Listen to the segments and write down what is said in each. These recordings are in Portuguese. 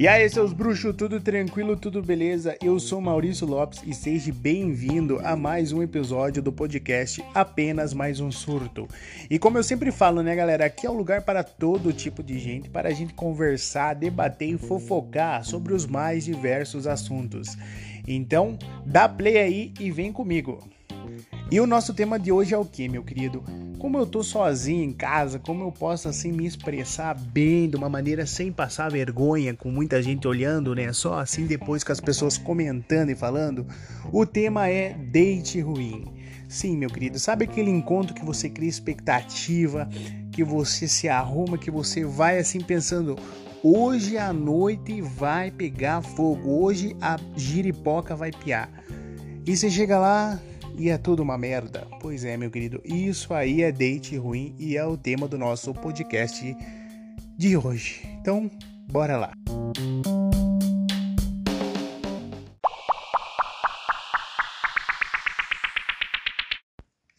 E aí, seus bruxos, tudo tranquilo, tudo beleza? Eu sou Maurício Lopes e seja bem-vindo a mais um episódio do podcast Apenas Mais um Surto. E como eu sempre falo, né, galera, aqui é o um lugar para todo tipo de gente, para a gente conversar, debater e fofocar sobre os mais diversos assuntos. Então, dá play aí e vem comigo. E o nosso tema de hoje é o que, meu querido? Como eu tô sozinho em casa, como eu posso assim me expressar bem, de uma maneira sem passar vergonha, com muita gente olhando, né? Só assim depois com as pessoas comentando e falando. O tema é date ruim. Sim, meu querido, sabe aquele encontro que você cria expectativa, que você se arruma, que você vai assim pensando, hoje a noite vai pegar fogo, hoje a giripoca vai piar. E você chega lá, e é tudo uma merda. Pois é, meu querido, isso aí é date ruim e é o tema do nosso podcast de hoje. Então, bora lá.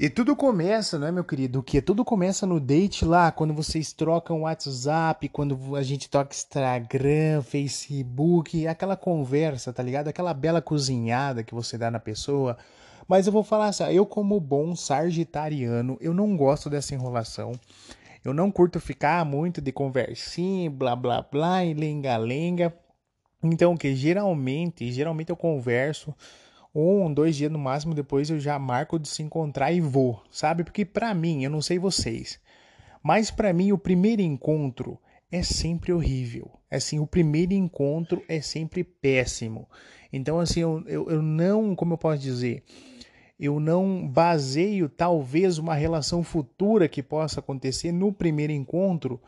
E tudo começa, não é, meu querido? O que? Tudo começa no date lá, quando vocês trocam WhatsApp, quando a gente toca Instagram, Facebook, aquela conversa, tá ligado? Aquela bela cozinhada que você dá na pessoa mas eu vou falar assim, eu como bom sagitariano, eu não gosto dessa enrolação. Eu não curto ficar muito de conversinha, blá blá blá e lenga-lenga. Então, que geralmente, geralmente eu converso um, dois dias no máximo, depois eu já marco de se encontrar e vou, sabe? Porque para mim, eu não sei vocês, mas para mim o primeiro encontro é sempre horrível. Assim, o primeiro encontro é sempre péssimo. Então, assim, eu, eu, eu não, como eu posso dizer, eu não baseio talvez uma relação futura que possa acontecer no primeiro encontro,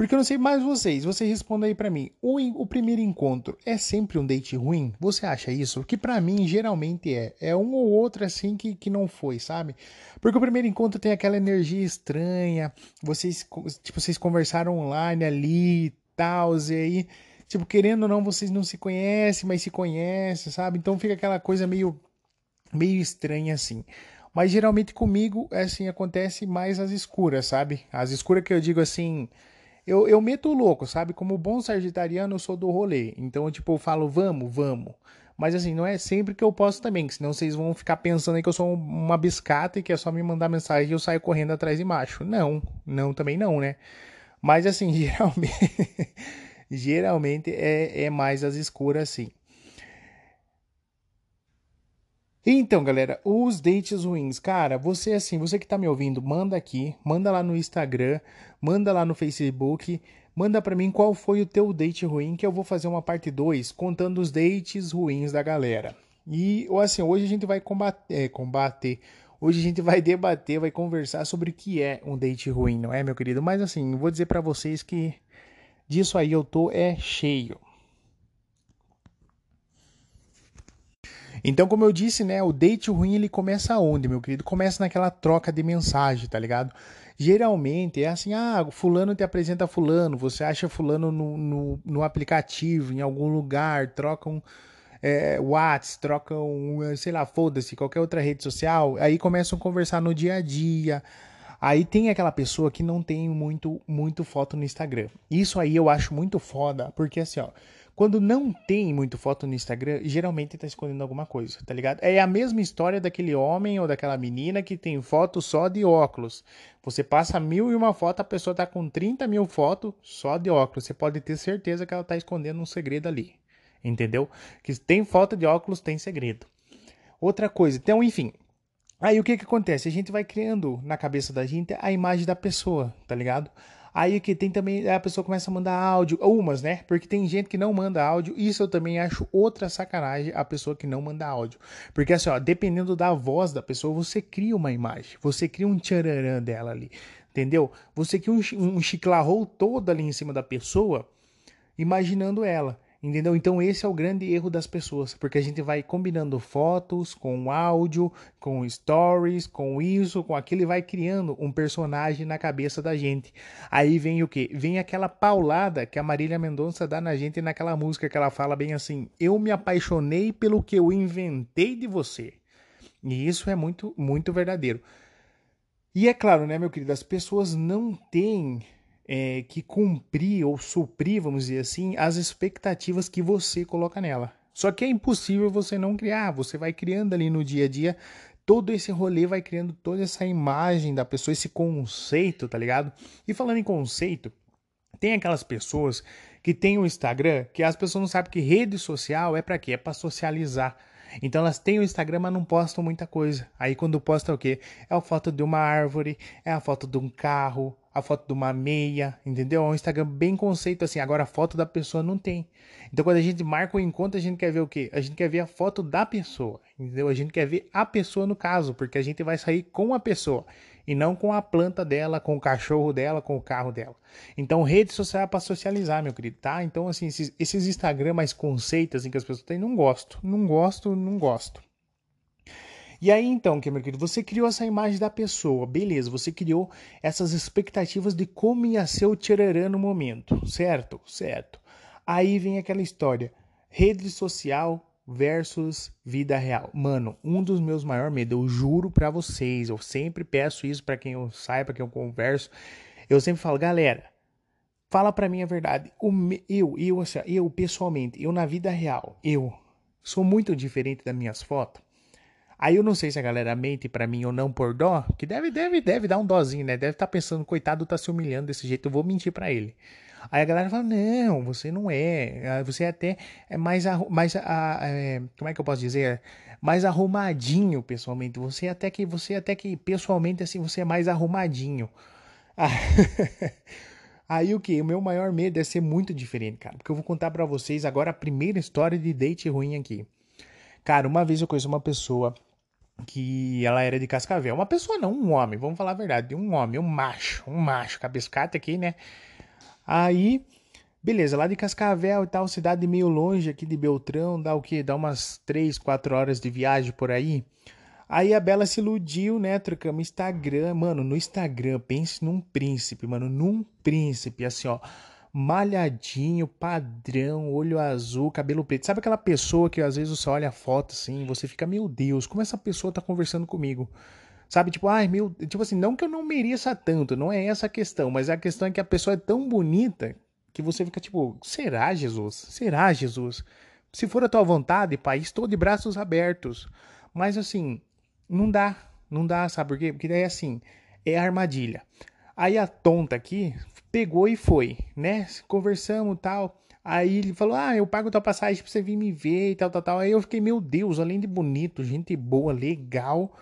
porque eu não sei mais vocês. Vocês respondam aí para mim. O, o, primeiro encontro é sempre um date ruim? Você acha isso? Que para mim geralmente é. É um ou outro assim que, que não foi, sabe? Porque o primeiro encontro tem aquela energia estranha. Vocês, tipo, vocês conversaram online ali e tal, e aí, tipo, querendo ou não, vocês não se conhecem, mas se conhecem, sabe? Então fica aquela coisa meio meio estranha assim. Mas geralmente comigo, assim, acontece mais as escuras, sabe? As escuras que eu digo assim, eu, eu meto o louco, sabe? Como bom sagitariano, eu sou do rolê. Então, tipo, eu falo, vamos, vamos. Mas assim, não é sempre que eu posso também, que senão vocês vão ficar pensando aí que eu sou uma biscata e que é só me mandar mensagem e eu saio correndo atrás de macho. Não, não, também não, né? Mas assim, geralmente, geralmente é, é mais as escuras assim. Então, galera, os dates ruins, cara, você assim, você que tá me ouvindo, manda aqui, manda lá no Instagram, manda lá no Facebook, manda para mim qual foi o teu date ruim, que eu vou fazer uma parte 2 contando os dates ruins da galera. E, assim, hoje a gente vai combater, é, combater, hoje a gente vai debater, vai conversar sobre o que é um date ruim, não é, meu querido? Mas assim, vou dizer para vocês que disso aí eu tô é cheio. Então, como eu disse, né, o date ruim ele começa onde, meu querido? Começa naquela troca de mensagem, tá ligado? Geralmente é assim, ah, fulano te apresenta fulano, você acha fulano no, no, no aplicativo, em algum lugar, trocam é, Whats, trocam, sei lá, foda-se, qualquer outra rede social, aí começam a conversar no dia a dia. Aí tem aquela pessoa que não tem muito, muito foto no Instagram. Isso aí eu acho muito foda, porque assim, ó, quando não tem muito foto no Instagram, geralmente tá escondendo alguma coisa, tá ligado? É a mesma história daquele homem ou daquela menina que tem foto só de óculos. Você passa mil e uma foto, a pessoa tá com 30 mil fotos só de óculos. Você pode ter certeza que ela tá escondendo um segredo ali. Entendeu? Que tem foto de óculos, tem segredo. Outra coisa, então, enfim. Aí o que que acontece? A gente vai criando na cabeça da gente a imagem da pessoa, tá ligado? Aí que tem também, a pessoa começa a mandar áudio, umas, né? Porque tem gente que não manda áudio. Isso eu também acho outra sacanagem, a pessoa que não manda áudio. Porque assim, ó, dependendo da voz da pessoa, você cria uma imagem. Você cria um tchararã dela ali. Entendeu? Você cria um, um chiclarrou todo ali em cima da pessoa, imaginando ela. Entendeu? Então esse é o grande erro das pessoas, porque a gente vai combinando fotos com áudio, com stories, com isso, com aquilo e vai criando um personagem na cabeça da gente. Aí vem o que? Vem aquela paulada que a Marília Mendonça dá na gente naquela música que ela fala bem assim: "Eu me apaixonei pelo que eu inventei de você". E isso é muito muito verdadeiro. E é claro, né, meu querido, as pessoas não têm é, que cumprir ou suprir, vamos dizer assim, as expectativas que você coloca nela. Só que é impossível você não criar, você vai criando ali no dia a dia todo esse rolê vai criando toda essa imagem da pessoa, esse conceito, tá ligado? E falando em conceito, tem aquelas pessoas que tem o Instagram que as pessoas não sabem que rede social é para quê? É para socializar. Então elas têm o Instagram, mas não postam muita coisa. Aí quando posta é o quê? É a foto de uma árvore, é a foto de um carro, a foto de uma meia, entendeu? É um Instagram bem conceito assim. Agora a foto da pessoa não tem. Então quando a gente marca o encontro, a gente quer ver o quê? A gente quer ver a foto da pessoa, entendeu? A gente quer ver a pessoa no caso, porque a gente vai sair com a pessoa e não com a planta dela, com o cachorro dela, com o carro dela. Então, rede social é para socializar, meu querido, tá? Então, assim, esses, esses Instagram mais conceitos assim, que as pessoas têm, não gosto. Não gosto, não gosto. E aí, então, querido, você criou essa imagem da pessoa, beleza, você criou essas expectativas de como ia ser o tchararã no momento, certo? Certo. Aí vem aquela história, rede social versus vida real. Mano, um dos meus maiores medos, eu juro para vocês, eu sempre peço isso para quem eu saio, para quem eu converso, eu sempre falo, galera, fala para mim a verdade. Eu, eu, assim, eu pessoalmente, eu na vida real, eu sou muito diferente das minhas fotos. Aí eu não sei se a galera mente para mim ou não por dó, que deve, deve, deve dar um dózinho, né? Deve estar tá pensando, coitado, tá se humilhando desse jeito, eu vou mentir para ele. Aí a galera fala: não, você não é. Ah, você é até é mais, mais é, como é que eu posso dizer? Mais arrumadinho pessoalmente. Você até que você até que pessoalmente assim você é mais arrumadinho. Aí o que? O meu maior medo é ser muito diferente, cara. Porque eu vou contar para vocês agora a primeira história de date ruim aqui. Cara, uma vez eu conheci uma pessoa que ela era de Cascavel. Uma pessoa não, um homem, vamos falar a verdade. Um homem, um macho, um macho. Cabescata aqui, né? Aí, beleza, lá de Cascavel e tal, cidade meio longe aqui de Beltrão, dá o quê? Dá umas 3, 4 horas de viagem por aí. Aí a Bela se iludiu, né? Trocamos Instagram. Mano, no Instagram, pense num príncipe, mano. Num príncipe, assim, ó. Malhadinho, padrão, olho azul, cabelo preto. Sabe aquela pessoa que às vezes você olha a foto assim, você fica, meu Deus, como essa pessoa tá conversando comigo? Sabe, tipo, ai meu, tipo assim, não que eu não mereça tanto, não é essa a questão, mas a questão é que a pessoa é tão bonita que você fica tipo, será Jesus? Será Jesus? Se for a tua vontade, pai, estou de braços abertos. Mas assim, não dá, não dá, sabe por quê? Porque daí assim, é armadilha. Aí a tonta aqui pegou e foi, né? Conversamos tal. Aí ele falou: Ah, eu pago tua passagem pra você vir me ver e tal, tal, tal. Aí eu fiquei, meu Deus, além de bonito, gente boa, legal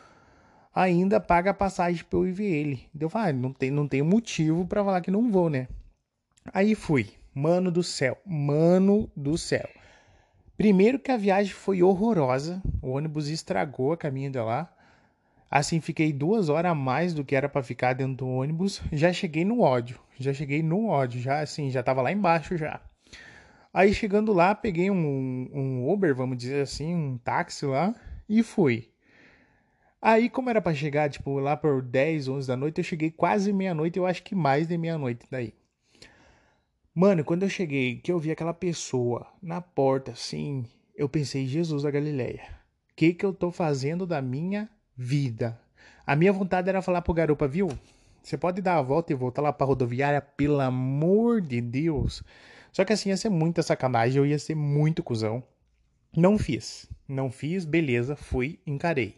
ainda paga a passagem pra eu ir ver ele. Eu ah, não tem, não tem motivo para falar que não vou, né? Aí fui. Mano do céu, mano do céu. Primeiro que a viagem foi horrorosa, o ônibus estragou a caminho de lá. Assim, fiquei duas horas a mais do que era para ficar dentro do ônibus. Já cheguei no ódio, já cheguei no ódio, já assim, já tava lá embaixo já. Aí chegando lá, peguei um, um Uber, vamos dizer assim, um táxi lá e fui. Aí, como era para chegar, tipo, lá por 10, 11 da noite, eu cheguei quase meia-noite, eu acho que mais de meia-noite daí. Mano, quando eu cheguei, que eu vi aquela pessoa na porta, assim, eu pensei, Jesus da Galileia, o que que eu tô fazendo da minha vida? A minha vontade era falar pro garupa, viu? Você pode dar a volta e voltar lá pra rodoviária, pelo amor de Deus. Só que assim ia ser muita sacanagem, eu ia ser muito cuzão. Não fiz. Não fiz, beleza, fui, encarei.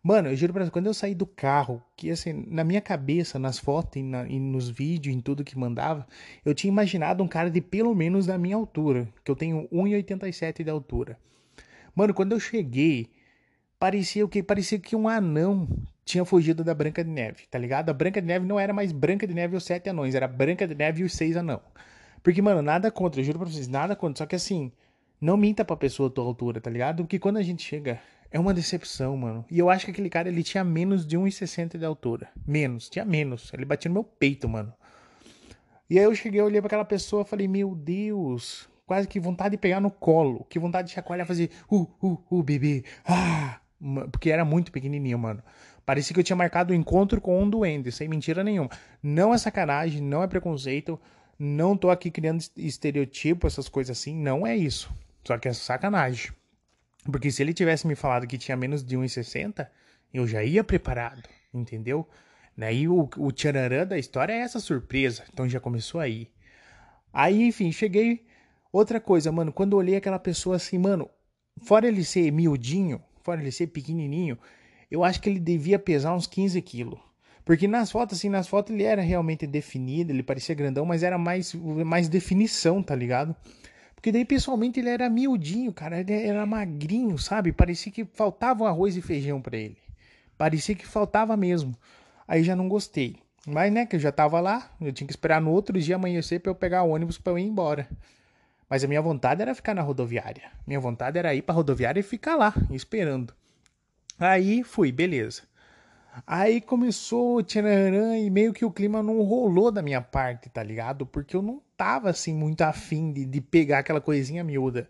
Mano, eu juro pra você, quando eu saí do carro, que assim, na minha cabeça, nas fotos e, na, e, nos vídeos, em tudo que mandava, eu tinha imaginado um cara de pelo menos da minha altura, que eu tenho 1,87 de altura. Mano, quando eu cheguei, parecia o que? Parecia que um anão tinha fugido da Branca de Neve, tá ligado? A Branca de Neve não era mais Branca de Neve e os sete anões, era Branca de Neve e os seis anão. Porque, mano, nada contra, juro pra vocês, nada contra, só que assim, não minta pra pessoa a tua altura, tá ligado? Porque quando a gente chega é uma decepção, mano. E eu acho que aquele cara, ele tinha menos de 1,60 de altura. Menos, tinha menos. Ele batia no meu peito, mano. E aí eu cheguei, olhei pra aquela pessoa falei, meu Deus. Quase que vontade de pegar no colo. Que vontade de chacoalhar fazer, uh, uh, uh, bebê. Ah! Porque era muito pequenininho, mano. Parecia que eu tinha marcado o um encontro com um duende, sem mentira nenhuma. Não é sacanagem, não é preconceito. Não tô aqui criando estereotipo, essas coisas assim. Não é isso. Só que é sacanagem. Porque se ele tivesse me falado que tinha menos de 1,60, eu já ia preparado, entendeu? Né? E o, o tchararã da história é essa surpresa. Então já começou aí. Aí, enfim, cheguei. Outra coisa, mano, quando olhei aquela pessoa assim, mano, fora ele ser miudinho, fora ele ser pequenininho, eu acho que ele devia pesar uns 15 quilos. Porque nas fotos, assim, nas fotos ele era realmente definido, ele parecia grandão, mas era mais, mais definição, tá ligado? Porque daí, pessoalmente, ele era miudinho, cara, ele era magrinho, sabe? Parecia que faltava arroz e feijão para ele. Parecia que faltava mesmo. Aí já não gostei. Mas, né, que eu já tava lá, eu tinha que esperar no outro dia amanhecer pra eu pegar o ônibus pra eu ir embora. Mas a minha vontade era ficar na rodoviária. Minha vontade era ir pra rodoviária e ficar lá, esperando. Aí fui, beleza. Aí começou tchanarã e meio que o clima não rolou da minha parte, tá ligado? Porque eu não tava assim muito afim de, de pegar aquela coisinha miúda.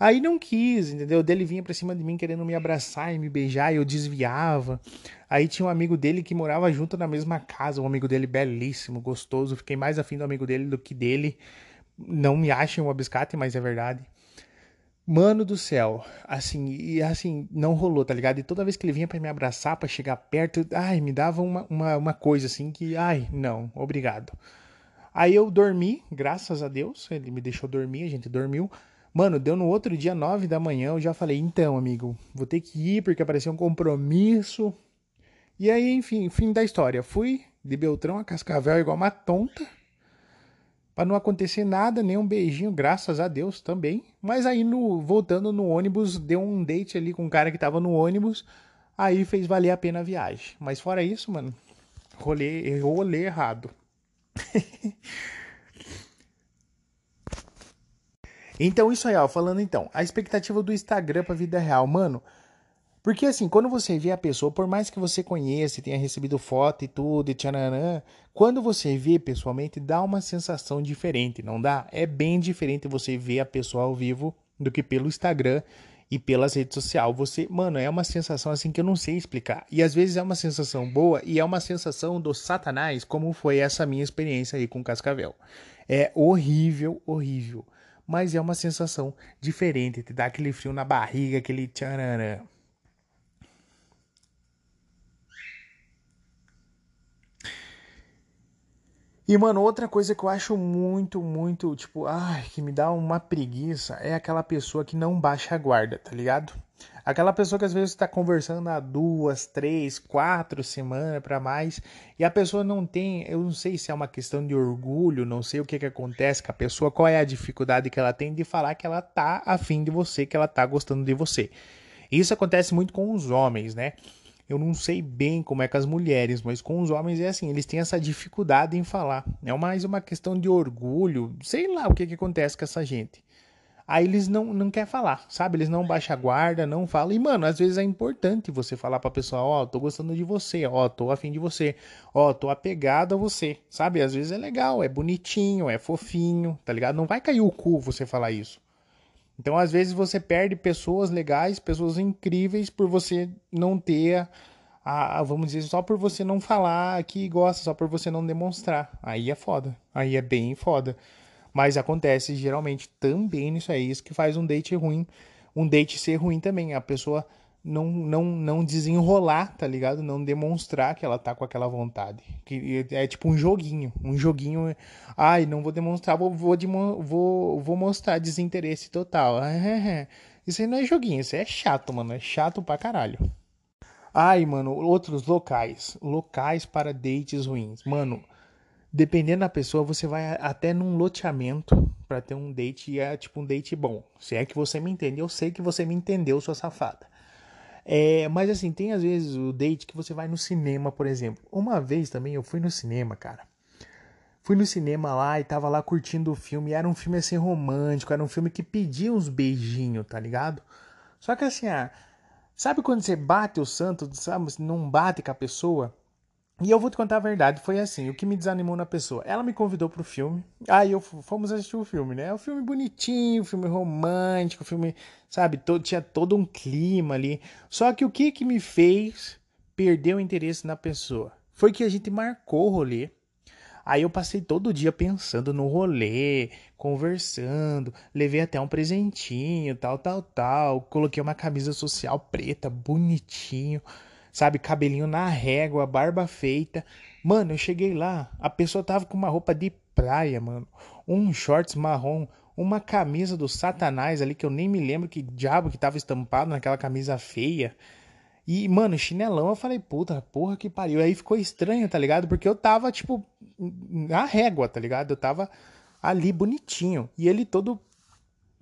Aí não quis, entendeu? Dele vinha pra cima de mim querendo me abraçar e me beijar, e eu desviava. Aí tinha um amigo dele que morava junto na mesma casa, um amigo dele belíssimo, gostoso. Fiquei mais afim do amigo dele do que dele. Não me achem um abiscate, mas é verdade. Mano do céu, assim, e assim, não rolou, tá ligado? E toda vez que ele vinha para me abraçar, para chegar perto, ai, me dava uma, uma, uma coisa assim que, ai, não, obrigado. Aí eu dormi, graças a Deus, ele me deixou dormir, a gente dormiu. Mano, deu no outro dia, nove da manhã, eu já falei, então, amigo, vou ter que ir porque apareceu um compromisso. E aí, enfim, fim da história. Fui de Beltrão a Cascavel igual uma tonta. Pra não acontecer nada, nem um beijinho, graças a Deus também. Mas aí, no, voltando no ônibus, deu um date ali com um cara que tava no ônibus. Aí fez valer a pena a viagem. Mas fora isso, mano, rolê, rolê errado. Então, isso aí, ó, falando então, a expectativa do Instagram pra vida real, mano. Porque assim, quando você vê a pessoa, por mais que você conheça, tenha recebido foto e tudo, e tchananã, quando você vê pessoalmente, dá uma sensação diferente, não dá? É bem diferente você ver a pessoa ao vivo do que pelo Instagram e pelas redes sociais. Você, mano, é uma sensação assim que eu não sei explicar. E às vezes é uma sensação boa e é uma sensação do satanás, como foi essa minha experiência aí com Cascavel. É horrível, horrível mas é uma sensação diferente, te dá aquele frio na barriga, aquele tchararã. E, mano, outra coisa que eu acho muito, muito, tipo, ai, que me dá uma preguiça é aquela pessoa que não baixa a guarda, tá ligado? Aquela pessoa que às vezes está conversando há duas, três, quatro semanas para mais e a pessoa não tem, eu não sei se é uma questão de orgulho, não sei o que que acontece com a pessoa, qual é a dificuldade que ela tem de falar que ela tá afim de você, que ela tá gostando de você. Isso acontece muito com os homens, né? Eu não sei bem como é com as mulheres, mas com os homens é assim, eles têm essa dificuldade em falar. É mais uma questão de orgulho, sei lá o que que acontece com essa gente. Aí eles não, não querem falar, sabe? Eles não baixam a guarda, não falam. E, mano, às vezes é importante você falar pra pessoa, ó, oh, tô gostando de você, ó, oh, tô afim de você, ó, oh, tô apegado a você, sabe? Às vezes é legal, é bonitinho, é fofinho, tá ligado? Não vai cair o cu você falar isso. Então, às vezes você perde pessoas legais, pessoas incríveis por você não ter a, a, vamos dizer, só por você não falar que gosta, só por você não demonstrar. Aí é foda. Aí é bem foda. Mas acontece geralmente também nisso aí, isso que faz um date ruim, um date ser ruim também, a pessoa não não não desenrolar, tá ligado? Não demonstrar que ela tá com aquela vontade. Que é tipo um joguinho, um joguinho, ai, não vou demonstrar, vou vou vou, vou mostrar desinteresse total. Isso aí não é joguinho, isso aí é chato, mano, é chato pra caralho. Ai, mano, outros locais, locais para dates ruins. Mano, dependendo da pessoa, você vai até num loteamento para ter um date e é tipo um date bom. Se é que você me entende, eu sei que você me entendeu, sua safada. É, mas assim, tem às vezes o date que você vai no cinema, por exemplo. Uma vez também eu fui no cinema, cara. Fui no cinema lá e tava lá curtindo o filme. era um filme assim romântico, era um filme que pedia uns beijinhos, tá ligado? Só que assim, ah, sabe quando você bate o santo, sabe? Não bate com a pessoa? E eu vou te contar a verdade, foi assim, o que me desanimou na pessoa. Ela me convidou pro filme, aí eu fomos assistir o filme, né? O filme bonitinho, filme romântico, filme, sabe, todo, tinha todo um clima ali. Só que o que que me fez perder o interesse na pessoa? Foi que a gente marcou o rolê. Aí eu passei todo dia pensando no rolê, conversando, levei até um presentinho, tal, tal, tal. Coloquei uma camisa social preta, bonitinho. Sabe? Cabelinho na régua, barba feita. Mano, eu cheguei lá, a pessoa tava com uma roupa de praia, mano. Um shorts marrom, uma camisa do Satanás ali, que eu nem me lembro que diabo que tava estampado naquela camisa feia. E, mano, chinelão, eu falei, puta, porra que pariu. Aí ficou estranho, tá ligado? Porque eu tava, tipo, na régua, tá ligado? Eu tava ali bonitinho. E ele todo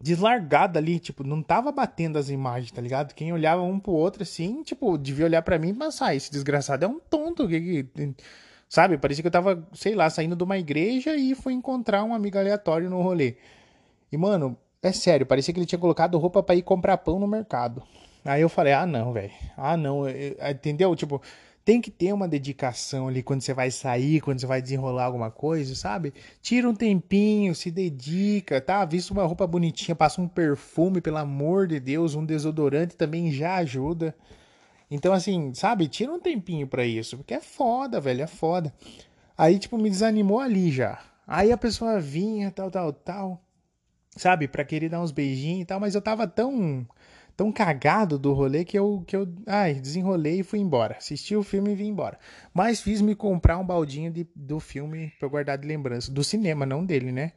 deslargado ali, tipo, não tava batendo as imagens, tá ligado? Quem olhava um pro outro assim, tipo, devia olhar para mim e pensar, esse desgraçado é um tonto, que, que, sabe? Parecia que eu tava, sei lá, saindo de uma igreja e fui encontrar um amigo aleatório no rolê. E, mano, é sério, parecia que ele tinha colocado roupa para ir comprar pão no mercado. Aí eu falei, ah, não, velho. Ah, não, entendeu? Tipo, tem que ter uma dedicação ali quando você vai sair, quando você vai desenrolar alguma coisa, sabe? Tira um tempinho, se dedica, tá? Vista uma roupa bonitinha, passa um perfume, pelo amor de Deus, um desodorante também já ajuda. Então, assim, sabe? Tira um tempinho para isso, porque é foda, velho, é foda. Aí, tipo, me desanimou ali já. Aí a pessoa vinha, tal, tal, tal, sabe? Pra querer dar uns beijinhos e tal, mas eu tava tão tão cagado do rolê que eu, que eu ai, desenrolei e fui embora. Assisti o filme e vim embora. Mas fiz me comprar um baldinho de, do filme pra eu guardar de lembrança. Do cinema, não dele, né?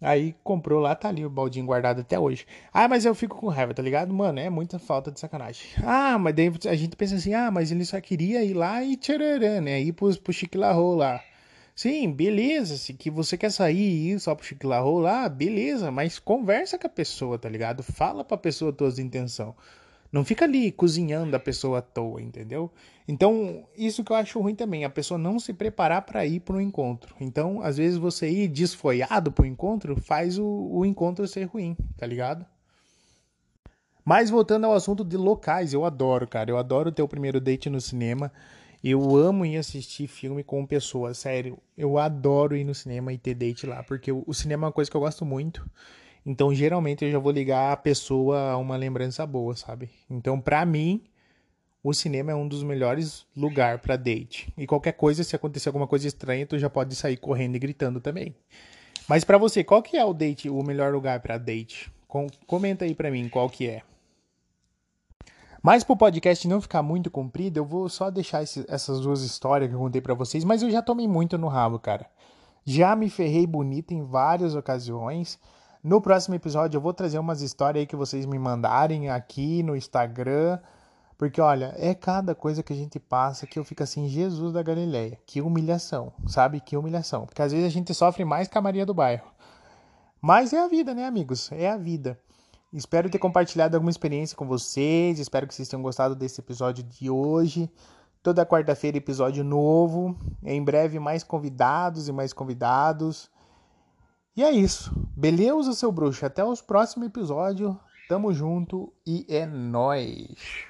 Aí comprou lá, tá ali o baldinho guardado até hoje. Ah, mas eu fico com raiva, tá ligado? Mano, é muita falta de sacanagem. Ah, mas daí a gente pensa assim, ah, mas ele só queria ir lá e tchararã, né? Ir pro, pro Chique lá. Sim, beleza. Se que você quer sair e ir só pro Chiquilarro lá, beleza. Mas conversa com a pessoa, tá ligado? Fala pra pessoa tuas intenções. Não fica ali cozinhando a pessoa à toa, entendeu? Então, isso que eu acho ruim também, a pessoa não se preparar para ir para um encontro. Então, às vezes você ir desfoiado para o encontro faz o, o encontro ser ruim, tá ligado? Mas voltando ao assunto de locais, eu adoro, cara. Eu adoro ter o primeiro date no cinema. Eu amo ir assistir filme com pessoas, sério. Eu adoro ir no cinema e ter date lá, porque o cinema é uma coisa que eu gosto muito. Então, geralmente, eu já vou ligar a pessoa a uma lembrança boa, sabe? Então, pra mim, o cinema é um dos melhores lugares para date. E qualquer coisa, se acontecer alguma coisa estranha, tu já pode sair correndo e gritando também. Mas para você, qual que é o date, o melhor lugar para date? Com, comenta aí para mim qual que é. Mas para o podcast não ficar muito comprido, eu vou só deixar esse, essas duas histórias que eu contei para vocês, mas eu já tomei muito no rabo, cara. Já me ferrei bonito em várias ocasiões. No próximo episódio eu vou trazer umas histórias aí que vocês me mandarem aqui no Instagram. Porque, olha, é cada coisa que a gente passa que eu fico assim, Jesus da Galileia. Que humilhação, sabe? Que humilhação. Porque às vezes a gente sofre mais que a Maria do Bairro. Mas é a vida, né, amigos? É a vida. Espero ter compartilhado alguma experiência com vocês. Espero que vocês tenham gostado desse episódio de hoje. Toda quarta-feira, episódio novo. Em breve, mais convidados e mais convidados. E é isso. Beleza, seu bruxo? Até os próximos episódios. Tamo junto e é nóis.